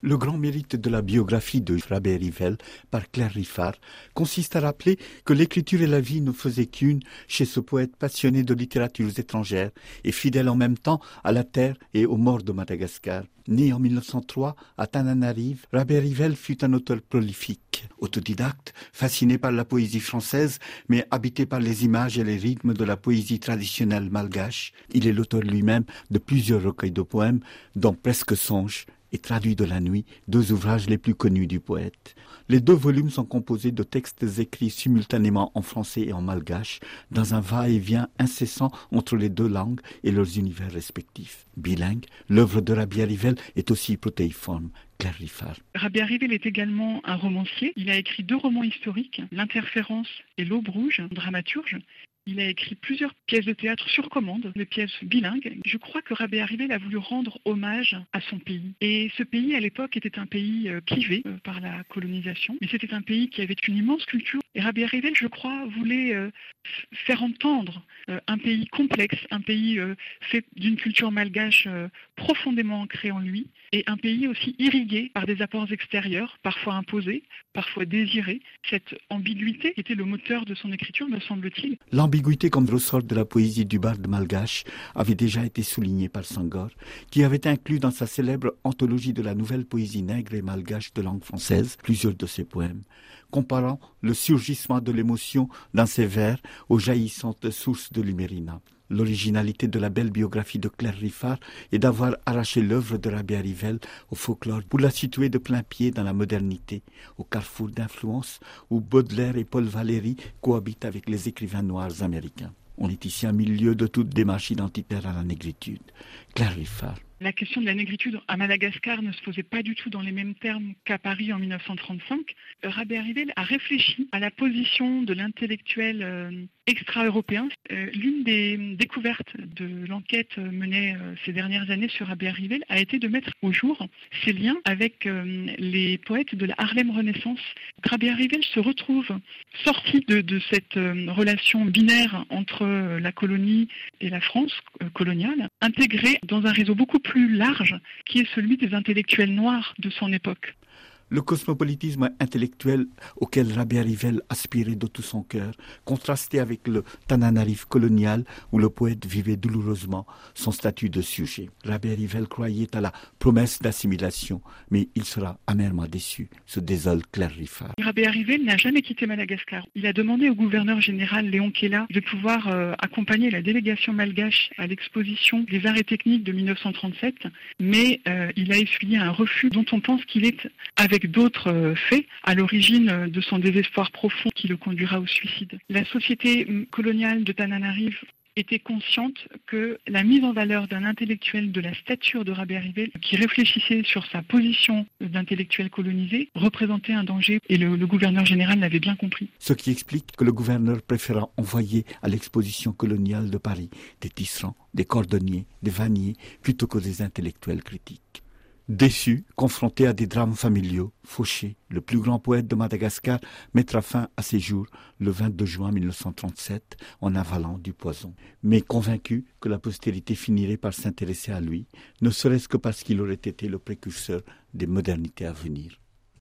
Le grand mérite de la biographie de Rabé Rivel par Claire Riffard consiste à rappeler que l'écriture et la vie ne faisaient qu'une chez ce poète passionné de littératures étrangères et fidèle en même temps à la terre et aux morts de Madagascar. Né en 1903 à Tananarive, Rabé Rivel fut un auteur prolifique, autodidacte, fasciné par la poésie française, mais habité par les images et les rythmes de la poésie traditionnelle malgache. Il est l'auteur lui-même de plusieurs recueils de poèmes, dont Presque Songe et traduit de la nuit, deux ouvrages les plus connus du poète. Les deux volumes sont composés de textes écrits simultanément en français et en malgache, dans un va-et-vient incessant entre les deux langues et leurs univers respectifs. Bilingue, l'œuvre de Rabia Rivel est aussi protéiforme. Claire Riffard. Est également un romancier. Il a écrit deux romans historiques, L'interférence et L'Aube rouge, dramaturge. Il a écrit plusieurs pièces de théâtre sur commande, des pièces bilingues. Je crois que Rabé Arrivel a voulu rendre hommage à son pays. Et ce pays, à l'époque, était un pays euh, clivé euh, par la colonisation, mais c'était un pays qui avait une immense culture. Et Rabé Arrivel, je crois, voulait euh, faire entendre un pays complexe, un pays fait d'une culture malgache profondément ancrée en lui, et un pays aussi irrigué par des apports extérieurs, parfois imposés, parfois désirés. Cette ambiguïté était le moteur de son écriture, me semble-t-il. L'ambiguïté comme ressort de la poésie du barde malgache avait déjà été soulignée par Sangor, qui avait inclus dans sa célèbre anthologie de la nouvelle poésie nègre et malgache de langue française plusieurs de ses poèmes, comparant le surgissement de l'émotion dans ses vers aux jaillissantes sources de l'humérina. L'originalité de la belle biographie de Claire Riffard est d'avoir arraché l'œuvre de Rabia Rivel au folklore pour la situer de plein pied dans la modernité, au carrefour d'influence où Baudelaire et Paul Valéry cohabitent avec les écrivains noirs américains. On est ici à milieu de toute démarche identitaire à la négritude. Claire Riffard. La question de la négritude à Madagascar ne se posait pas du tout dans les mêmes termes qu'à Paris en 1935. Rabé Rivel a réfléchi à la position de l'intellectuel euh, extra-européen. Euh, l'une des découvertes de l'enquête menée euh, ces dernières années sur Rabé Rivel a été de mettre au jour ses liens avec les poètes de la Harlem Renaissance. Rabé Rivel se retrouve sorti de, de cette relation binaire entre la colonie et la France coloniale, intégré dans un réseau beaucoup plus large qui est celui des intellectuels noirs de son époque. Le cosmopolitisme intellectuel auquel Rabbi Rivel aspirait de tout son cœur contrastait avec le Tananarive colonial où le poète vivait douloureusement son statut de sujet. Rabbi Rivel croyait à la promesse d'assimilation, mais il sera amèrement déçu, se désole Claire Riffard. Rabbi Rivel n'a jamais quitté Madagascar. Il a demandé au gouverneur général Léon Kella de pouvoir euh, accompagner la délégation malgache à l'exposition des arts et techniques de 1937, mais euh, il a essuyé un refus dont on pense qu'il est avec d'autres euh, faits à l'origine euh, de son désespoir profond qui le conduira au suicide. La société hum, coloniale de Tananarive était consciente que la mise en valeur d'un intellectuel de la stature de Rabé Rivel, qui réfléchissait sur sa position d'intellectuel colonisé, représentait un danger et le, le gouverneur général l'avait bien compris. Ce qui explique que le gouverneur préféra envoyer à l'exposition coloniale de Paris des tisserands, des cordonniers, des vanniers, plutôt que des intellectuels critiques. Déçu, confronté à des drames familiaux, Fauché, le plus grand poète de Madagascar, mettra fin à ses jours le 22 juin 1937 en avalant du poison. Mais convaincu que la postérité finirait par s'intéresser à lui, ne serait-ce que parce qu'il aurait été le précurseur des modernités à venir.